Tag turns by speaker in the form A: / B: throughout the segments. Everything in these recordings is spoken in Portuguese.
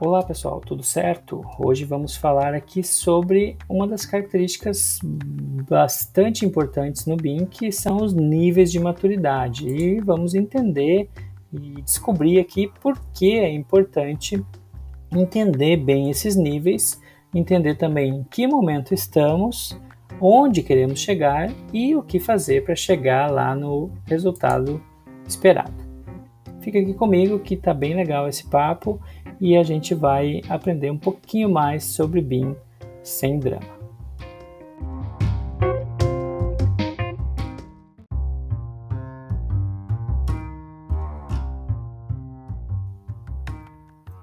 A: Olá pessoal, tudo certo? Hoje vamos falar aqui sobre uma das características bastante importantes no BIM, que são os níveis de maturidade. E vamos entender e descobrir aqui por que é importante entender bem esses níveis, entender também em que momento estamos, onde queremos chegar e o que fazer para chegar lá no resultado esperado. Fica aqui comigo que tá bem legal esse papo e a gente vai aprender um pouquinho mais sobre BIM sem drama.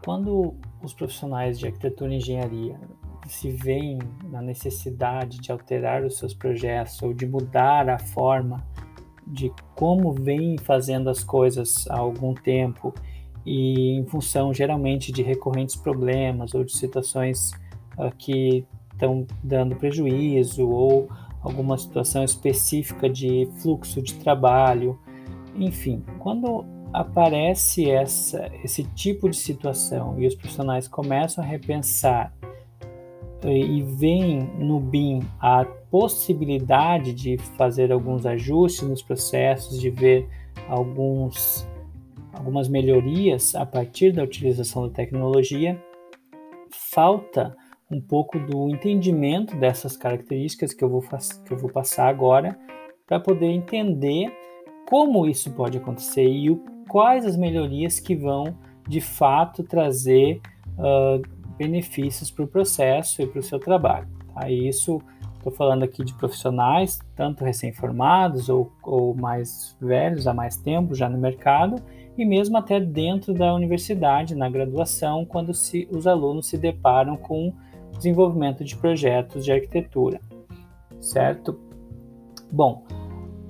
A: Quando os profissionais de arquitetura e engenharia se veem na necessidade de alterar os seus projetos ou de mudar a forma de como vem fazendo as coisas há algum tempo e em função geralmente de recorrentes problemas ou de situações uh, que estão dando prejuízo ou alguma situação específica de fluxo de trabalho, enfim, quando aparece essa, esse tipo de situação e os profissionais começam a repensar e veem no BIM a possibilidade de fazer alguns ajustes nos processos, de ver alguns, algumas melhorias a partir da utilização da tecnologia, falta um pouco do entendimento dessas características que eu vou, que eu vou passar agora para poder entender como isso pode acontecer e o, quais as melhorias que vão de fato trazer uh, benefícios para o processo e para o seu trabalho. Tá? Isso, estou falando aqui de profissionais, tanto recém-formados ou, ou mais velhos, há mais tempo já no mercado, e mesmo até dentro da universidade, na graduação, quando se, os alunos se deparam com desenvolvimento de projetos de arquitetura, certo? Bom,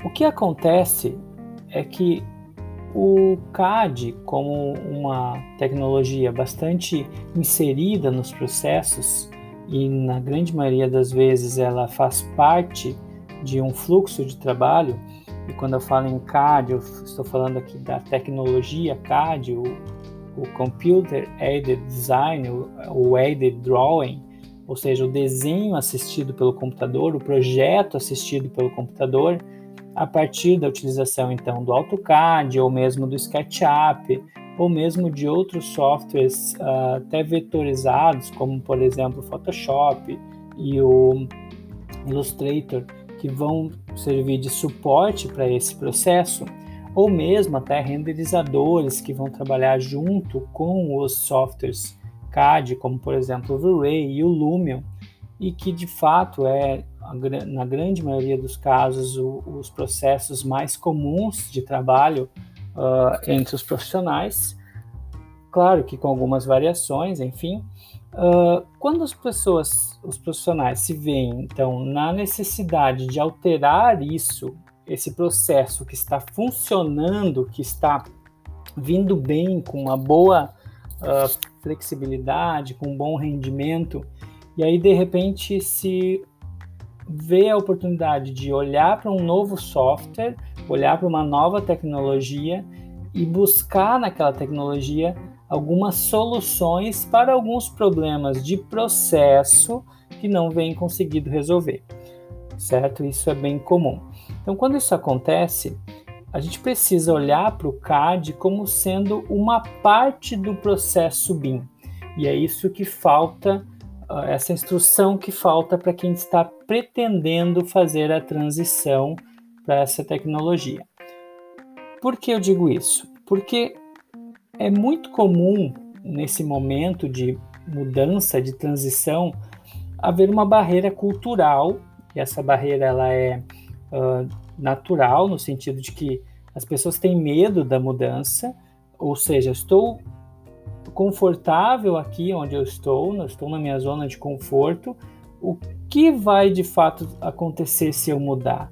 A: o que acontece é que o CAD, como uma tecnologia bastante inserida nos processos, e na grande maioria das vezes ela faz parte de um fluxo de trabalho, e quando eu falo em CAD, eu estou falando aqui da tecnologia CAD, o, o Computer Aided Design, o, o Aided Drawing, ou seja, o desenho assistido pelo computador, o projeto assistido pelo computador, a partir da utilização então do AutoCAD ou mesmo do SketchUp ou mesmo de outros softwares uh, até vetorizados, como por exemplo o Photoshop e o Illustrator, que vão servir de suporte para esse processo, ou mesmo até renderizadores que vão trabalhar junto com os softwares CAD, como por exemplo o V-Ray e o Lumion, e que de fato é na grande maioria dos casos, o, os processos mais comuns de trabalho uh, entre os profissionais. Claro que com algumas variações, enfim. Uh, quando as pessoas, os profissionais se veem, então, na necessidade de alterar isso, esse processo que está funcionando, que está vindo bem, com uma boa uh, flexibilidade, com um bom rendimento, e aí de repente se ver a oportunidade de olhar para um novo software, olhar para uma nova tecnologia e buscar naquela tecnologia algumas soluções para alguns problemas de processo que não vem conseguido resolver. Certo? Isso é bem comum. Então, quando isso acontece, a gente precisa olhar para o CAD como sendo uma parte do processo BIM. E é isso que falta essa instrução que falta para quem está pretendendo fazer a transição para essa tecnologia. Por que eu digo isso? Porque é muito comum nesse momento de mudança, de transição, haver uma barreira cultural, e essa barreira ela é uh, natural, no sentido de que as pessoas têm medo da mudança, ou seja, estou confortável aqui onde eu estou, eu estou na minha zona de conforto. O que vai de fato acontecer se eu mudar?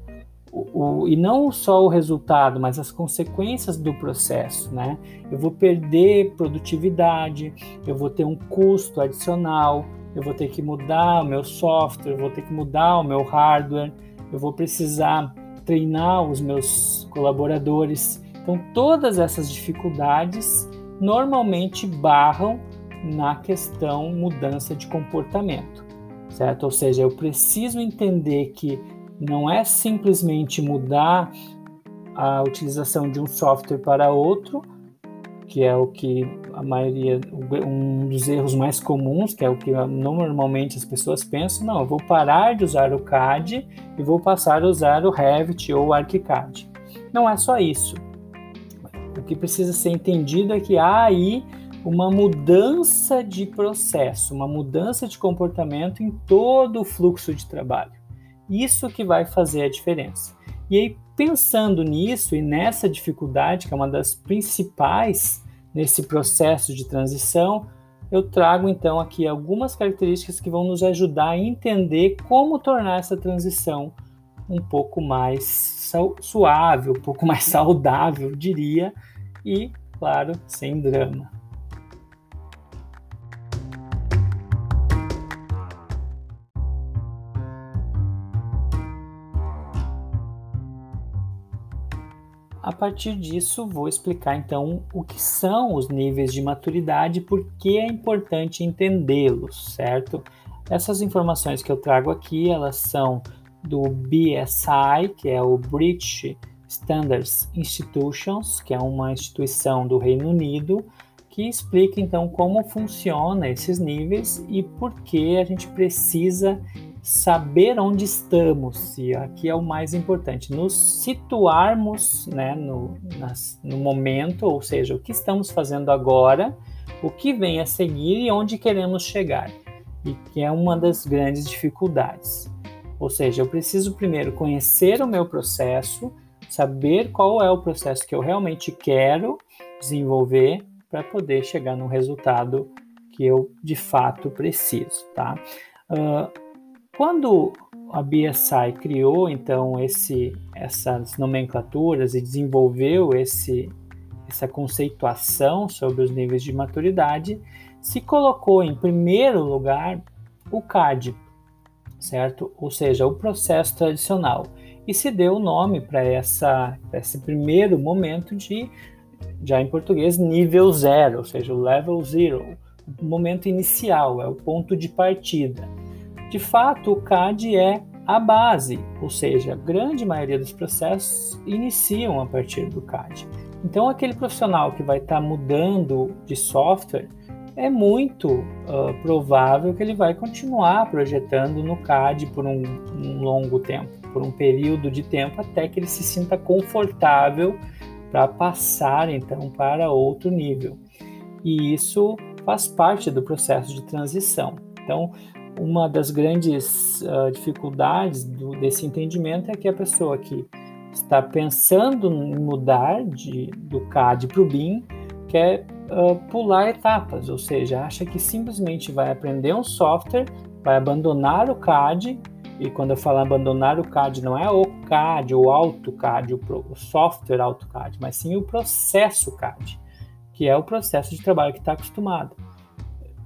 A: O, e não só o resultado, mas as consequências do processo, né? Eu vou perder produtividade, eu vou ter um custo adicional, eu vou ter que mudar o meu software, eu vou ter que mudar o meu hardware, eu vou precisar treinar os meus colaboradores. Então, todas essas dificuldades normalmente barram na questão mudança de comportamento, certo? Ou seja, eu preciso entender que não é simplesmente mudar a utilização de um software para outro, que é o que a maioria, um dos erros mais comuns, que é o que normalmente as pessoas pensam, não, eu vou parar de usar o CAD e vou passar a usar o Revit ou o ArchiCAD. Não é só isso. O que precisa ser entendido é que há aí uma mudança de processo, uma mudança de comportamento em todo o fluxo de trabalho. Isso que vai fazer a diferença. E aí, pensando nisso e nessa dificuldade, que é uma das principais nesse processo de transição, eu trago então aqui algumas características que vão nos ajudar a entender como tornar essa transição um pouco mais suave, um pouco mais saudável, diria, e, claro, sem drama. A partir disso, vou explicar então o que são os níveis de maturidade e por que é importante entendê-los, certo? Essas informações que eu trago aqui, elas são do BSI, que é o British Standards Institutions, que é uma instituição do Reino Unido, que explica então como funciona esses níveis e por que a gente precisa saber onde estamos, e aqui é o mais importante, nos situarmos né, no, nas, no momento, ou seja, o que estamos fazendo agora, o que vem a seguir e onde queremos chegar, e que é uma das grandes dificuldades. Ou seja, eu preciso primeiro conhecer o meu processo, saber qual é o processo que eu realmente quero desenvolver para poder chegar no resultado que eu de fato preciso, tá? Uh, quando a BSI criou então esse, essas nomenclaturas e desenvolveu esse, essa conceituação sobre os níveis de maturidade, se colocou em primeiro lugar o CAD, certo? Ou seja, o processo tradicional. E se deu o nome para esse primeiro momento de, já em português, nível zero, ou seja, o level zero, o momento inicial, é o ponto de partida. De fato, o CAD é a base, ou seja, a grande maioria dos processos iniciam a partir do CAD. Então, aquele profissional que vai estar tá mudando de software, é muito uh, provável que ele vai continuar projetando no CAD por um, um, longo tempo, por um período de tempo, até que ele se sinta confortável para passar então para outro nível. E isso faz parte do processo de transição. Então, uma das grandes uh, dificuldades do, desse entendimento é que a pessoa que está pensando em mudar de, do CAD para o BIM quer uh, pular etapas, ou seja, acha que simplesmente vai aprender um software, vai abandonar o CAD, e quando eu falo abandonar o CAD, não é o CAD ou AutoCAD, o, o software AutoCAD, mas sim o processo CAD, que é o processo de trabalho que está acostumado.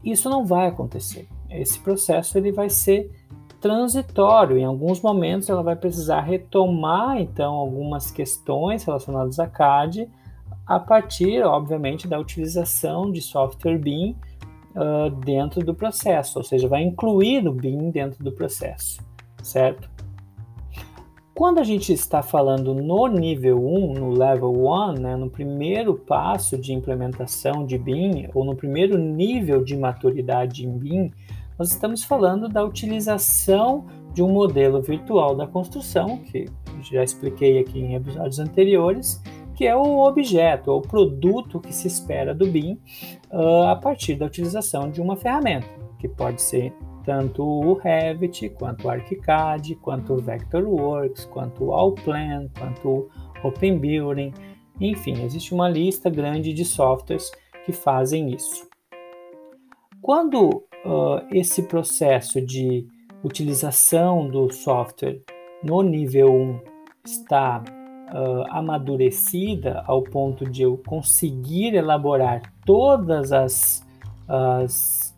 A: Isso não vai acontecer esse processo ele vai ser transitório. Em alguns momentos ela vai precisar retomar então algumas questões relacionadas a CAD a partir, obviamente, da utilização de software BIM uh, dentro do processo, ou seja, vai incluir o BIM dentro do processo, certo? Quando a gente está falando no nível 1, no level 1, né, no primeiro passo de implementação de BIM, ou no primeiro nível de maturidade em BIM, nós estamos falando da utilização de um modelo virtual da construção, que já expliquei aqui em episódios anteriores, que é o objeto ou produto que se espera do BIM uh, a partir da utilização de uma ferramenta, que pode ser tanto o Revit, quanto o ArchiCAD, quanto o Vectorworks, quanto o Allplan, quanto o Open Building, enfim, existe uma lista grande de softwares que fazem isso. Quando uh, esse processo de utilização do software no nível 1 está uh, amadurecida ao ponto de eu conseguir elaborar todas as, as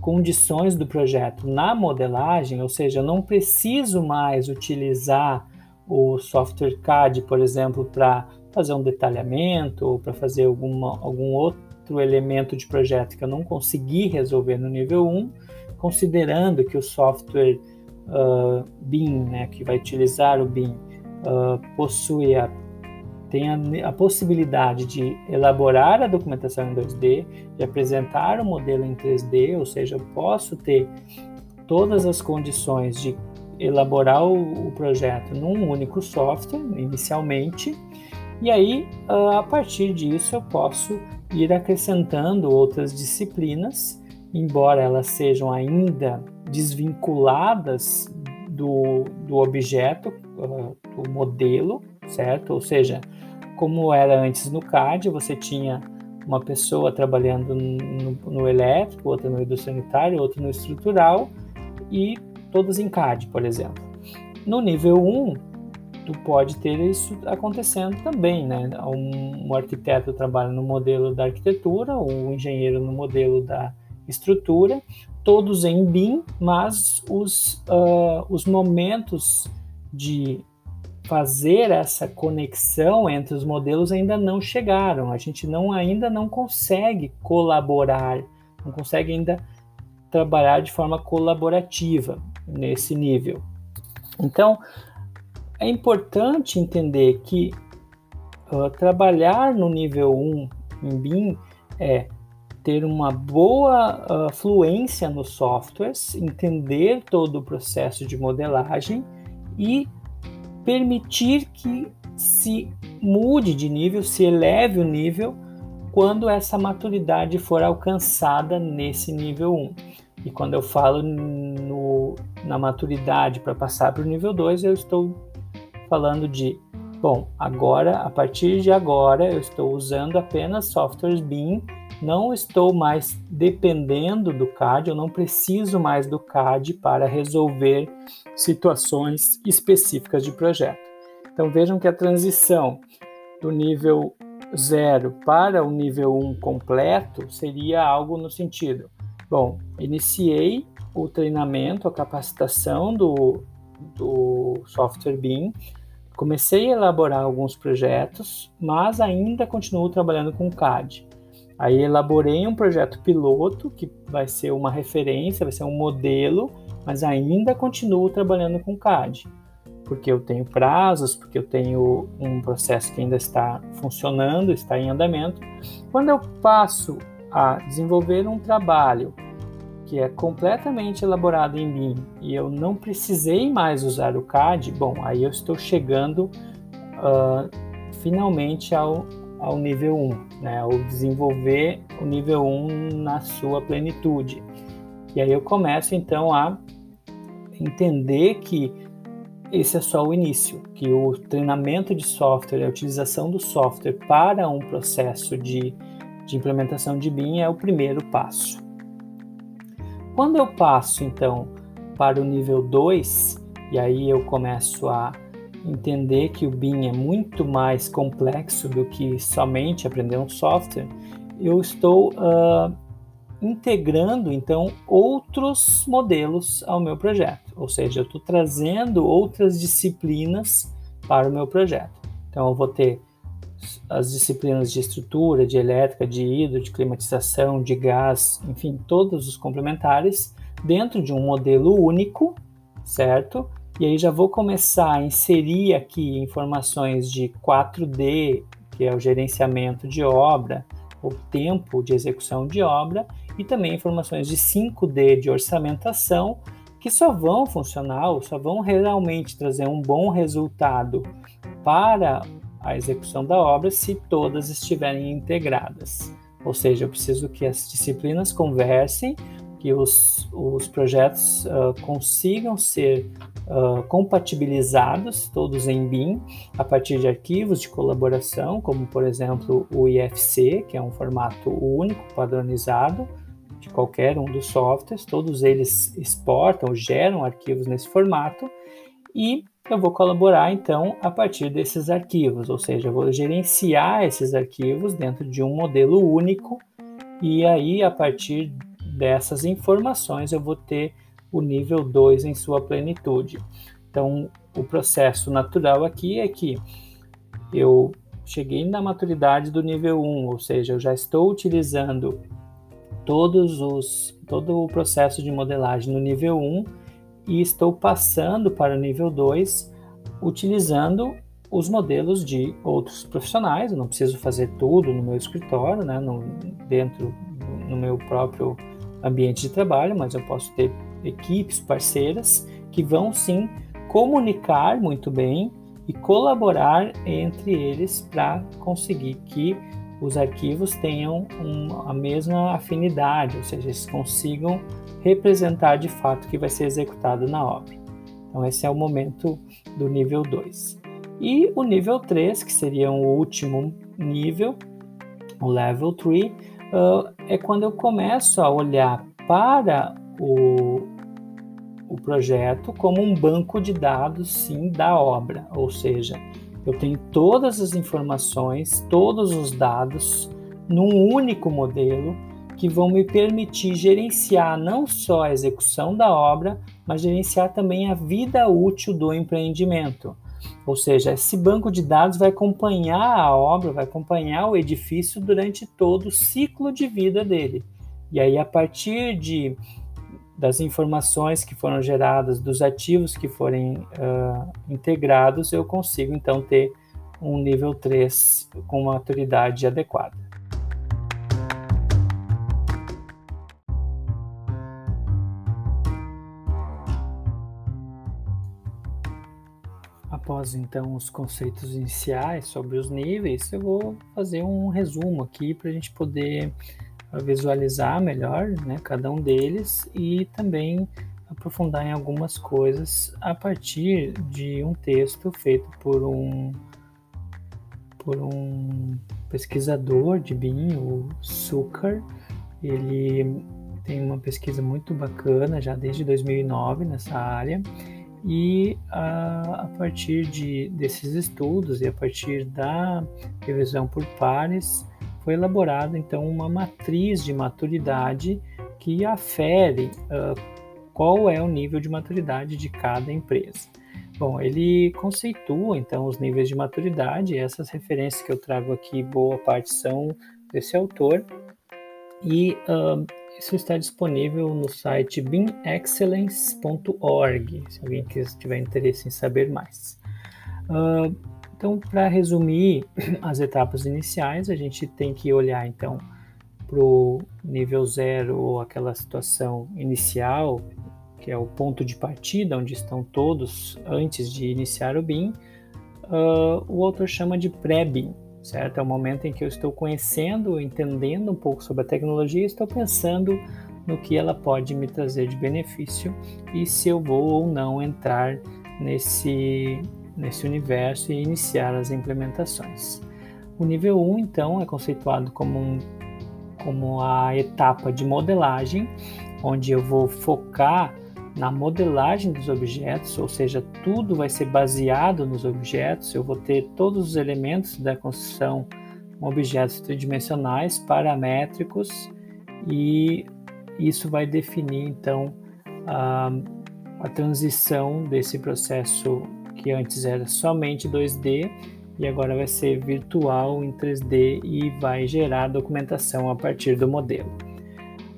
A: condições do projeto na modelagem, ou seja, eu não preciso mais utilizar o software CAD, por exemplo, para fazer um detalhamento ou para fazer alguma, algum outro outro elemento de projeto que eu não consegui resolver no nível 1, considerando que o software uh, BIM, né, que vai utilizar o BIM, uh, possui a, tem a, a, possibilidade de elaborar a documentação em 2D, de apresentar o modelo em 3D, ou seja, eu posso ter todas as condições de elaborar o, o projeto num único software, inicialmente, e aí, a partir disso, eu posso ir acrescentando outras disciplinas, embora elas sejam ainda desvinculadas do, do objeto, do modelo, certo? Ou seja, como era antes no CAD, você tinha uma pessoa trabalhando no, no elétrico, outra no hidrossanitário, outra no estrutural, e todas em CAD, por exemplo. No nível 1, tu pode ter isso acontecendo também, né? Um, um arquiteto trabalha no modelo da arquitetura, o um engenheiro no modelo da estrutura, todos em BIM, mas os, uh, os momentos de fazer essa conexão entre os modelos ainda não chegaram. A gente não ainda não consegue colaborar, não consegue ainda trabalhar de forma colaborativa nesse nível. Então, é importante entender que uh, trabalhar no nível 1 em BIM é ter uma boa uh, fluência nos softwares, entender todo o processo de modelagem e permitir que se mude de nível, se eleve o nível quando essa maturidade for alcançada nesse nível 1. E quando eu falo no, na maturidade para passar para o nível 2, eu estou falando de, bom, agora, a partir de agora, eu estou usando apenas softwares BIM, não estou mais dependendo do CAD, eu não preciso mais do CAD para resolver situações específicas de projeto. Então vejam que a transição do nível 0 para o nível 1 um completo seria algo no sentido: bom, iniciei o treinamento, a capacitação do, do software BIM, Comecei a elaborar alguns projetos, mas ainda continuo trabalhando com CAD. Aí elaborei um projeto piloto, que vai ser uma referência, vai ser um modelo, mas ainda continuo trabalhando com CAD, porque eu tenho prazos, porque eu tenho um processo que ainda está funcionando, está em andamento. Quando eu passo a desenvolver um trabalho que é completamente elaborado em BIM e eu não precisei mais usar o CAD, bom, aí eu estou chegando uh, finalmente ao, ao nível 1, né, ao desenvolver o nível 1 na sua plenitude. E aí eu começo então a entender que esse é só o início, que o treinamento de software, a utilização do software para um processo de, de implementação de BIM é o primeiro passo. Quando eu passo então para o nível 2, e aí eu começo a entender que o BIM é muito mais complexo do que somente aprender um software, eu estou uh, integrando então outros modelos ao meu projeto, ou seja, eu estou trazendo outras disciplinas para o meu projeto. Então eu vou ter as disciplinas de estrutura, de elétrica, de hidro, de climatização, de gás, enfim, todos os complementares dentro de um modelo único, certo? E aí já vou começar a inserir aqui informações de 4D, que é o gerenciamento de obra, o tempo de execução de obra, e também informações de 5D de orçamentação, que só vão funcionar, ou só vão realmente trazer um bom resultado para a execução da obra se todas estiverem integradas. Ou seja, eu preciso que as disciplinas conversem, que os, os projetos uh, consigam ser uh, compatibilizados, todos em BIM, a partir de arquivos de colaboração, como por exemplo o IFC, que é um formato único, padronizado, de qualquer um dos softwares, todos eles exportam, geram arquivos nesse formato, e eu vou colaborar então a partir desses arquivos, ou seja, eu vou gerenciar esses arquivos dentro de um modelo único e aí a partir dessas informações eu vou ter o nível 2 em sua plenitude. Então, o processo natural aqui é que eu cheguei na maturidade do nível 1, ou seja, eu já estou utilizando todos os, todo o processo de modelagem no nível 1 e estou passando para o nível 2 utilizando os modelos de outros profissionais. Eu não preciso fazer tudo no meu escritório, né, no, dentro no meu próprio ambiente de trabalho, mas eu posso ter equipes parceiras que vão sim comunicar muito bem e colaborar entre eles para conseguir que os arquivos tenham um, a mesma afinidade, ou seja, eles consigam representar de fato o que vai ser executado na obra. Então, esse é o momento do nível 2. E o nível 3, que seria o último nível, o level 3, uh, é quando eu começo a olhar para o, o projeto como um banco de dados, sim, da obra. Ou seja, eu tenho todas as informações, todos os dados num único modelo que vão me permitir gerenciar não só a execução da obra, mas gerenciar também a vida útil do empreendimento. Ou seja, esse banco de dados vai acompanhar a obra, vai acompanhar o edifício durante todo o ciclo de vida dele. E aí, a partir de das informações que foram geradas, dos ativos que forem uh, integrados, eu consigo então ter um nível 3 com maturidade adequada. Após então os conceitos iniciais sobre os níveis, eu vou fazer um resumo aqui para a gente poder visualizar melhor né, cada um deles e também aprofundar em algumas coisas a partir de um texto feito por um por um pesquisador de BIM, o Zucker. Ele tem uma pesquisa muito bacana já desde 2009 nessa área e a, a partir de, desses estudos e a partir da revisão por pares foi elaborada então uma matriz de maturidade que afere uh, qual é o nível de maturidade de cada empresa. Bom, ele conceitua então os níveis de maturidade, essas referências que eu trago aqui, boa parte são desse autor, e uh, isso está disponível no site beamexcellence.org, se alguém tiver interesse em saber mais. Uh, então, para resumir as etapas iniciais, a gente tem que olhar então para o nível zero ou aquela situação inicial, que é o ponto de partida, onde estão todos antes de iniciar o BIM. Uh, o autor chama de pré-BIM, certo? É o momento em que eu estou conhecendo, entendendo um pouco sobre a tecnologia estou pensando no que ela pode me trazer de benefício e se eu vou ou não entrar nesse nesse universo e iniciar as implementações. O nível 1, então, é conceituado como, um, como a etapa de modelagem, onde eu vou focar na modelagem dos objetos, ou seja, tudo vai ser baseado nos objetos, eu vou ter todos os elementos da construção objetos tridimensionais, paramétricos, e isso vai definir então a, a transição desse processo que antes era somente 2D e agora vai ser virtual em 3D e vai gerar documentação a partir do modelo.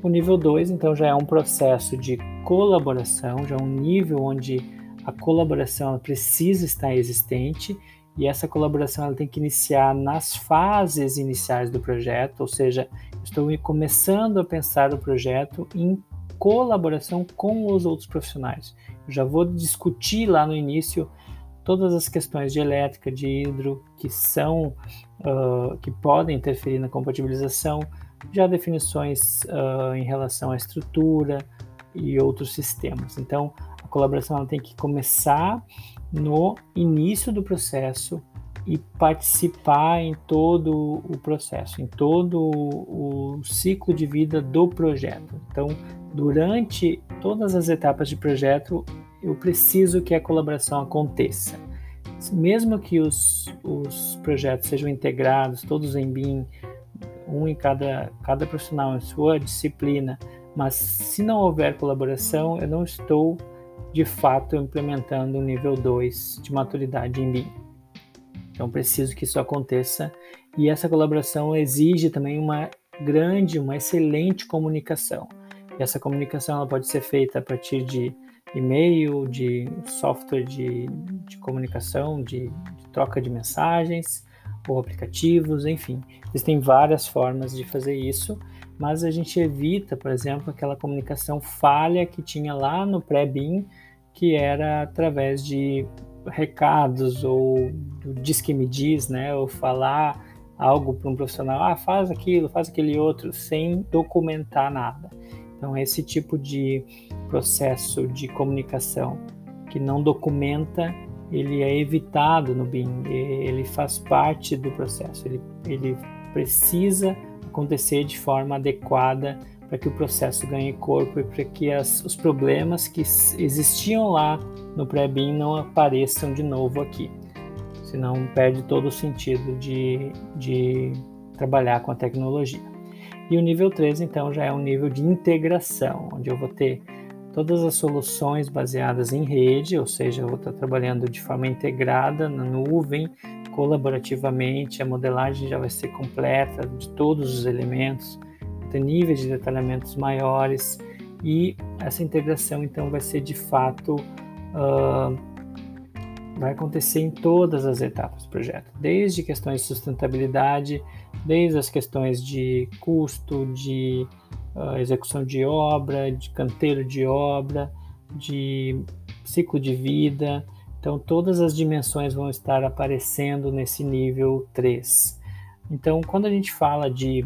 A: O nível 2, então, já é um processo de colaboração, já é um nível onde a colaboração precisa estar existente e essa colaboração ela tem que iniciar nas fases iniciais do projeto, ou seja, estou começando a pensar o projeto em colaboração com os outros profissionais. Eu já vou discutir lá no início todas as questões de elétrica, de hidro, que são, uh, que podem interferir na compatibilização, já definições uh, em relação à estrutura e outros sistemas. Então, a colaboração tem que começar no início do processo e participar em todo o processo, em todo o ciclo de vida do projeto. Então, durante todas as etapas de projeto, eu preciso que a colaboração aconteça. Mesmo que os, os projetos sejam integrados, todos em BIM, um em cada, cada profissional em sua disciplina, mas se não houver colaboração, eu não estou de fato implementando o nível 2 de maturidade em BIM. Então preciso que isso aconteça e essa colaboração exige também uma grande, uma excelente comunicação. E essa comunicação ela pode ser feita a partir de e-mail, de software de, de comunicação, de, de troca de mensagens ou aplicativos, enfim, existem várias formas de fazer isso, mas a gente evita, por exemplo, aquela comunicação falha que tinha lá no pré-BIM, que era através de recados ou do diz que me diz, né, ou falar algo para um profissional, ah, faz aquilo, faz aquele outro, sem documentar nada. Então, esse tipo de processo de comunicação que não documenta, ele é evitado no BIM, ele faz parte do processo, ele, ele precisa acontecer de forma adequada para que o processo ganhe corpo e para que as, os problemas que existiam lá no pré-BIM não apareçam de novo aqui. Senão perde todo o sentido de, de trabalhar com a tecnologia. E o nível 3, então, já é um nível de integração, onde eu vou ter todas as soluções baseadas em rede, ou seja, eu vou estar trabalhando de forma integrada na nuvem, colaborativamente, a modelagem já vai ser completa de todos os elementos, ter níveis de detalhamentos maiores e essa integração então vai ser de fato uh, vai acontecer em todas as etapas do projeto, desde questões de sustentabilidade, desde as questões de custo, de uh, execução de obra, de canteiro de obra, de ciclo de vida. Então, todas as dimensões vão estar aparecendo nesse nível 3. Então, quando a gente fala de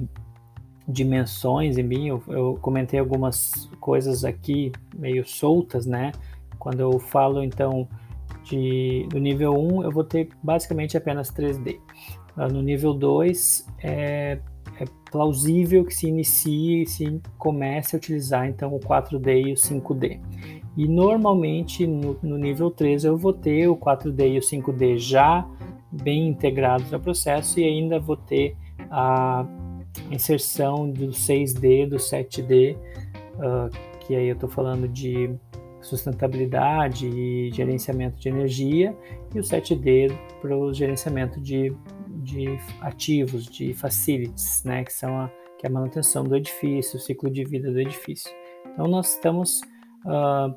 A: dimensões em mim, eu, eu comentei algumas coisas aqui meio soltas, né? Quando eu falo, então, de, do nível 1, eu vou ter basicamente apenas 3D. No nível 2, é, é plausível que se inicie e se comece a utilizar então o 4D e o 5D. E normalmente no, no nível 3 eu vou ter o 4D e o 5D já bem integrados ao processo e ainda vou ter a inserção do 6D, do 7D, uh, que aí eu estou falando de sustentabilidade e gerenciamento de energia, e o 7D para o gerenciamento de de ativos, de facilities, né, que são a, que é a manutenção do edifício, o ciclo de vida do edifício. Então nós estamos uh,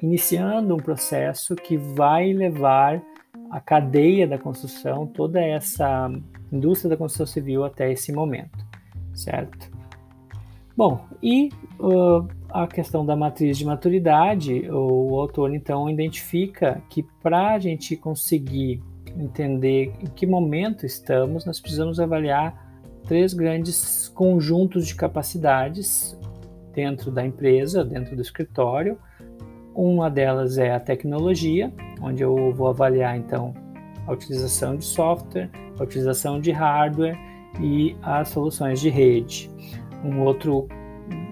A: iniciando um processo que vai levar a cadeia da construção, toda essa indústria da construção civil até esse momento, certo? Bom, e uh, a questão da matriz de maturidade, o autor então identifica que para a gente conseguir entender em que momento estamos, nós precisamos avaliar três grandes conjuntos de capacidades dentro da empresa, dentro do escritório. Uma delas é a tecnologia, onde eu vou avaliar então a utilização de software, a utilização de hardware e as soluções de rede. Um outro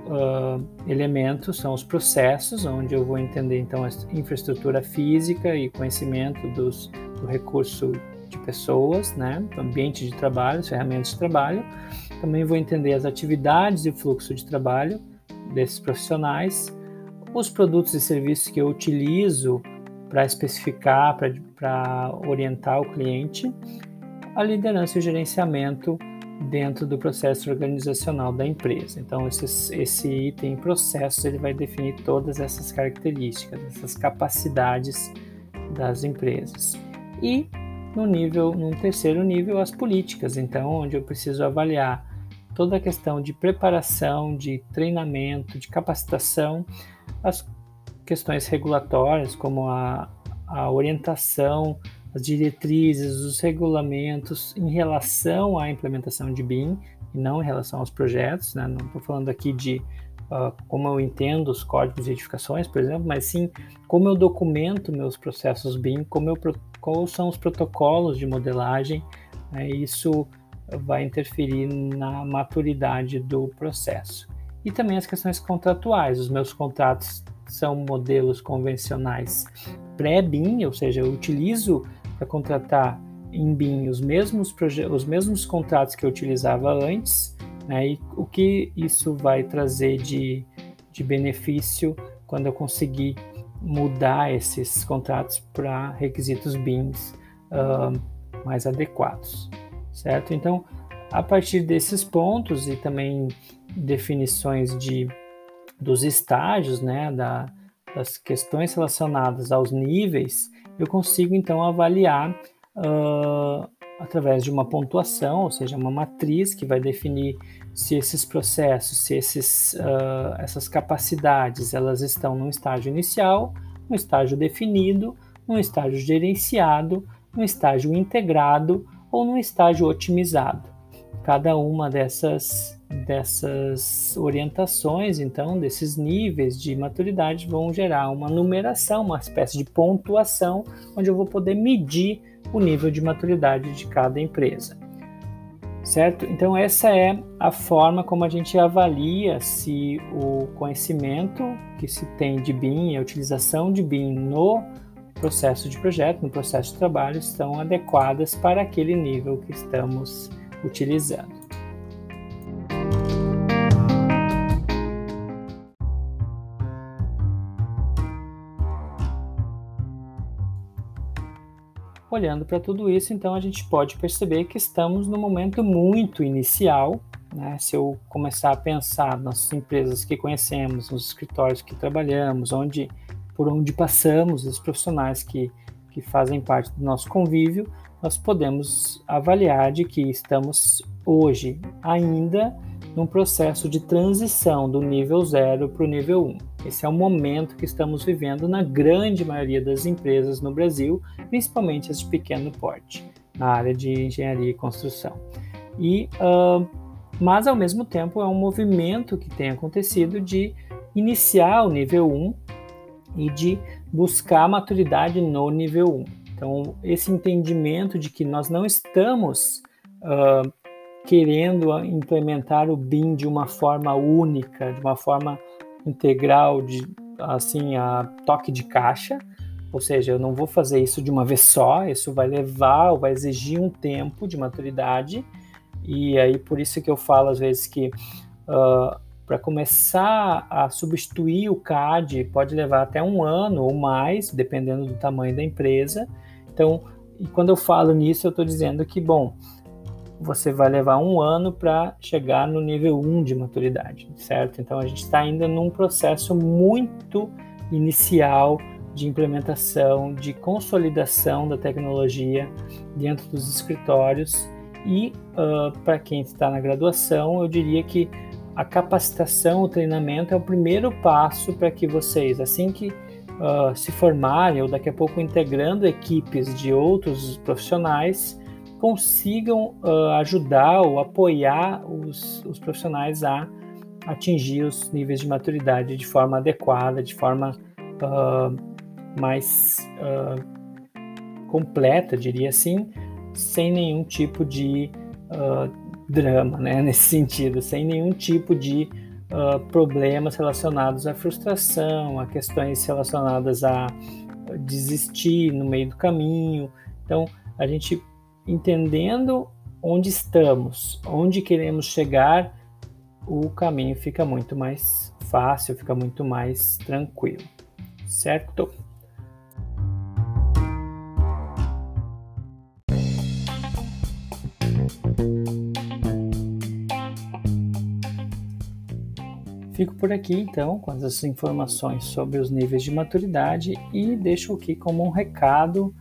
A: uh, elemento são os processos, onde eu vou entender então a infraestrutura física e conhecimento dos do recurso de pessoas, né, do ambiente de trabalho, ferramentas de trabalho. Também vou entender as atividades e fluxo de trabalho desses profissionais, os produtos e serviços que eu utilizo para especificar, para orientar o cliente, a liderança e o gerenciamento dentro do processo organizacional da empresa. Então, esse, esse item processos ele vai definir todas essas características, essas capacidades das empresas e no nível, num terceiro nível, as políticas, então, onde eu preciso avaliar toda a questão de preparação, de treinamento, de capacitação, as questões regulatórias, como a, a orientação, as diretrizes, os regulamentos em relação à implementação de BIM e não em relação aos projetos, né? não estou falando aqui de uh, como eu entendo os códigos de edificações, por exemplo, mas sim como eu documento meus processos BIM, como eu quais são os protocolos de modelagem, né, isso vai interferir na maturidade do processo. E também as questões contratuais. Os meus contratos são modelos convencionais pré-BIM, ou seja, eu utilizo para contratar em BIM os mesmos, os mesmos contratos que eu utilizava antes, né, e o que isso vai trazer de, de benefício quando eu conseguir mudar esses contratos para requisitos BIMs uh, mais adequados, certo? Então, a partir desses pontos e também definições de dos estágios, né, da, das questões relacionadas aos níveis, eu consigo então avaliar uh, através de uma pontuação, ou seja, uma matriz que vai definir se esses processos, se esses, uh, essas capacidades, elas estão no estágio inicial, no estágio definido, no estágio gerenciado, no estágio integrado ou no estágio otimizado. Cada uma dessas dessas orientações, então, desses níveis de maturidade vão gerar uma numeração, uma espécie de pontuação, onde eu vou poder medir o nível de maturidade de cada empresa. Certo? Então, essa é a forma como a gente avalia se o conhecimento que se tem de BIM a utilização de BIM no processo de projeto, no processo de trabalho, estão adequadas para aquele nível que estamos utilizando. Olhando para tudo isso, então a gente pode perceber que estamos no momento muito inicial. Né? Se eu começar a pensar nas empresas que conhecemos, nos escritórios que trabalhamos, onde por onde passamos, os profissionais que, que fazem parte do nosso convívio, nós podemos avaliar de que estamos hoje ainda num processo de transição do nível 0 para o nível 1. Um. Esse é o momento que estamos vivendo na grande maioria das empresas no Brasil, principalmente as de pequeno porte, na área de engenharia e construção. E, uh, mas, ao mesmo tempo, é um movimento que tem acontecido de iniciar o nível 1 e de buscar maturidade no nível 1. Então, esse entendimento de que nós não estamos uh, querendo implementar o BIM de uma forma única, de uma forma integral, de assim a toque de caixa, ou seja, eu não vou fazer isso de uma vez só, isso vai levar vai exigir um tempo de maturidade, e aí por isso que eu falo às vezes que uh, para começar a substituir o CAD pode levar até um ano ou mais, dependendo do tamanho da empresa. Então, e quando eu falo nisso, eu estou dizendo que, bom, você vai levar um ano para chegar no nível 1 de maturidade, certo? Então a gente está ainda num processo muito inicial de implementação, de consolidação da tecnologia dentro dos escritórios e uh, para quem está na graduação, eu diria que a capacitação, o treinamento é o primeiro passo para que vocês, assim que uh, se formarem ou daqui a pouco integrando equipes de outros profissionais, consigam uh, ajudar ou apoiar os, os, profissionais a atingir os níveis de maturidade de forma adequada, de forma uh, mais uh, completa, diria assim, sem nenhum tipo de drama, né, nesse sentido, sem nenhum tipo de problemas relacionados à frustração, a questões relacionadas a desistir no meio do caminho. Então, a gente entendendo onde estamos, onde queremos chegar, o caminho fica muito mais fácil, fica muito mais tranquilo, certo? Fico por aqui então com as informações sobre os níveis de maturidade e deixo aqui como um recado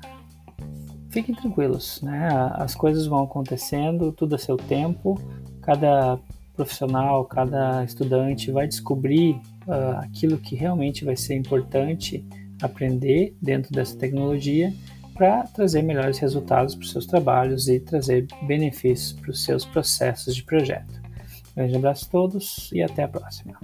A: fiquem tranquilos, né? As coisas vão acontecendo, tudo a seu tempo. Cada profissional, cada estudante vai descobrir uh, aquilo que realmente vai ser importante aprender dentro dessa tecnologia para trazer melhores resultados para os seus trabalhos e trazer benefícios para os seus processos de projeto. Um grande abraço a todos e até a próxima.